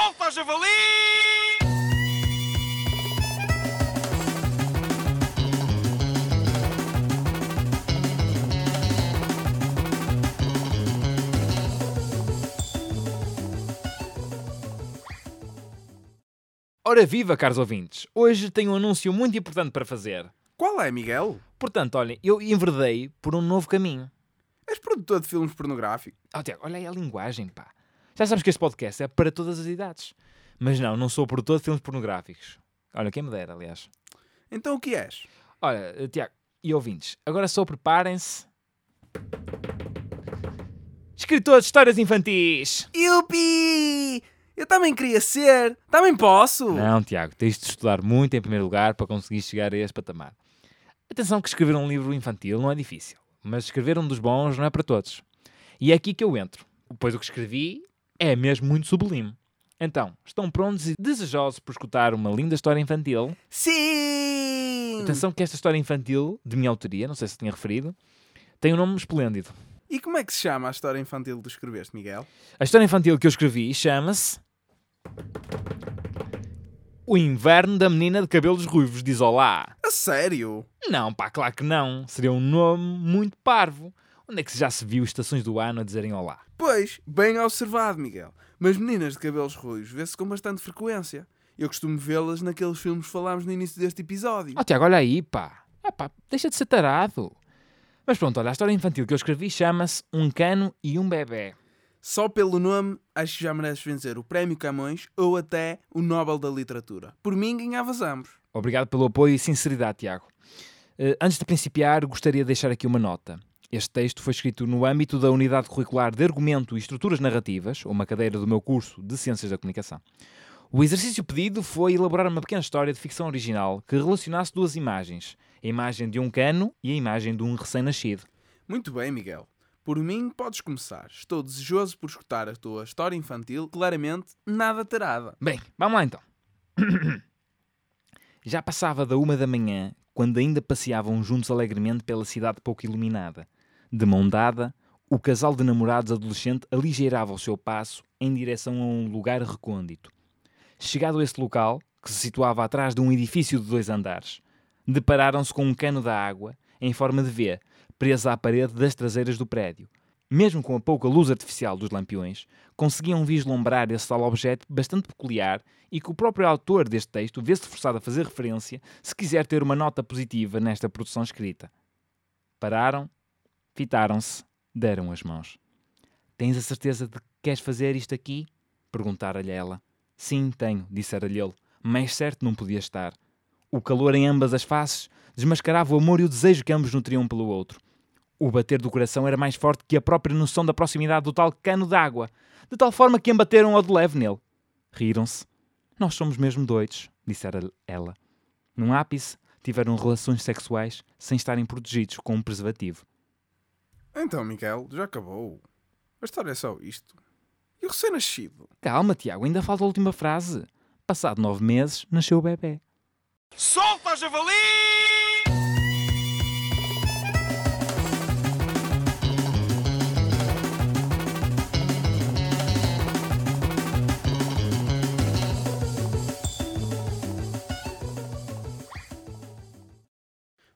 Solta, javali! Ora viva, caros ouvintes! Hoje tenho um anúncio muito importante para fazer. Qual é, Miguel? Portanto, olhem, eu enverdei por um novo caminho. És produtor de filmes pornográficos? Oh, Tiago, olha aí a linguagem, pá. Já sabes que este podcast é para todas as idades. Mas não, não sou produtor de filmes pornográficos. Olha, quem me dera, aliás. Então o que és? Olha, eh, Tiago e ouvintes, agora só preparem-se. Escritor de histórias infantis! Yupi! Eu também queria ser! Também posso! Não, Tiago, tens de estudar muito em primeiro lugar para conseguir chegar a este patamar. Atenção que escrever um livro infantil não é difícil, mas escrever um dos bons não é para todos. E é aqui que eu entro, pois o que escrevi é mesmo muito sublime. Então, estão prontos e desejosos por escutar uma linda história infantil? Sim! Atenção que esta história infantil, de minha autoria, não sei se tinha referido, tem um nome esplêndido. E como é que se chama a história infantil que escreveste, Miguel? A história infantil que eu escrevi chama-se O Inverno da Menina de Cabelos Ruivos diz Olá. A sério? Não, pá, claro que não. Seria um nome muito parvo. Onde é que já se viu estações do ano a dizerem olá? Pois, bem observado, Miguel. Mas meninas de cabelos ruivos vê-se com bastante frequência. Eu costumo vê-las naqueles filmes que falámos no início deste episódio. Oh, Tiago, olha aí, pá. Ah, pá, deixa de ser tarado. Mas pronto, olha, a história infantil que eu escrevi chama-se Um Cano e um Bebé. Só pelo nome, acho que já mereces vencer o Prémio Camões ou até o Nobel da Literatura. Por mim, ganhavas ambos. Obrigado pelo apoio e sinceridade, Tiago. Eh, antes de principiar, gostaria de deixar aqui uma nota. Este texto foi escrito no âmbito da Unidade Curricular de Argumento e Estruturas Narrativas, uma cadeira do meu curso de Ciências da Comunicação. O exercício pedido foi elaborar uma pequena história de ficção original que relacionasse duas imagens: a imagem de um cano e a imagem de um recém-nascido. Muito bem, Miguel. Por mim, podes começar. Estou desejoso por escutar a tua história infantil, claramente nada tarada. Bem, vamos lá então. Já passava da uma da manhã quando ainda passeavam juntos alegremente pela cidade pouco iluminada. De mão dada, o casal de namorados adolescente aligeirava o seu passo em direção a um lugar recôndito. Chegado a esse local, que se situava atrás de um edifício de dois andares, depararam-se com um cano da água, em forma de V, presa à parede das traseiras do prédio. Mesmo com a pouca luz artificial dos lampiões, conseguiam vislumbrar esse tal objeto bastante peculiar e que o próprio autor deste texto vê-se forçado a fazer referência se quiser ter uma nota positiva nesta produção escrita. Pararam, fitaram-se, deram as mãos. Tens a certeza de que queres fazer isto aqui? Perguntara-lhe ela. Sim, tenho, dissera-lhe ele. Mais certo não podia estar. O calor em ambas as faces desmascarava o amor e o desejo que ambos nutriam pelo outro. O bater do coração era mais forte que a própria noção da proximidade do tal cano d'água, de tal forma que embateram ao de leve nele. Riram-se. Nós somos mesmo doidos, dissera ela. Num ápice, tiveram relações sexuais sem estarem protegidos com um preservativo. Então, Miguel, já acabou. A história é só isto. E o recém-nascido? Calma, Tiago, ainda falta a última frase. Passado nove meses, nasceu o bebê. Solta, javali!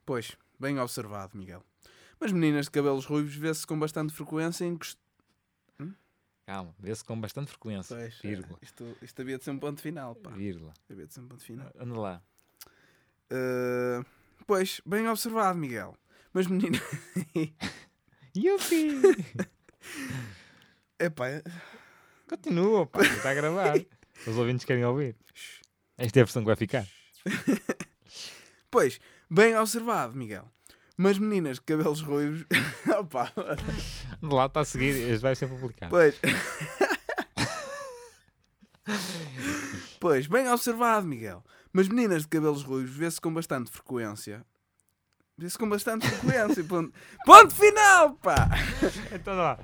Pois, bem observado, Miguel. Mas meninas de cabelos ruivos vê-se com bastante frequência em... cost- Calma, vê-se com bastante frequência. Pois, Vírgula. é, isto, isto havia de ser um ponto final, pá. Vírgula. Havia de ser um ponto final. Anda lá. Uh, pois, bem observado, Miguel. Mas menina... Yupi! Epá, é- Continua, pá, está a gravar. Os ouvintes querem ouvir. Esta é a versão que vai ficar. pois, bem observado, Miguel. Mas meninas de cabelos ruivos... Opa, Anda lá, está a seguir. Este vai ser publicado. pois... pois, bem observado, Miguel. Mas meninas de cabelos ruivos vê-se com bastante frequência. Vê-se com bastante frequência. Ponto, ponto final, pá! Então lá.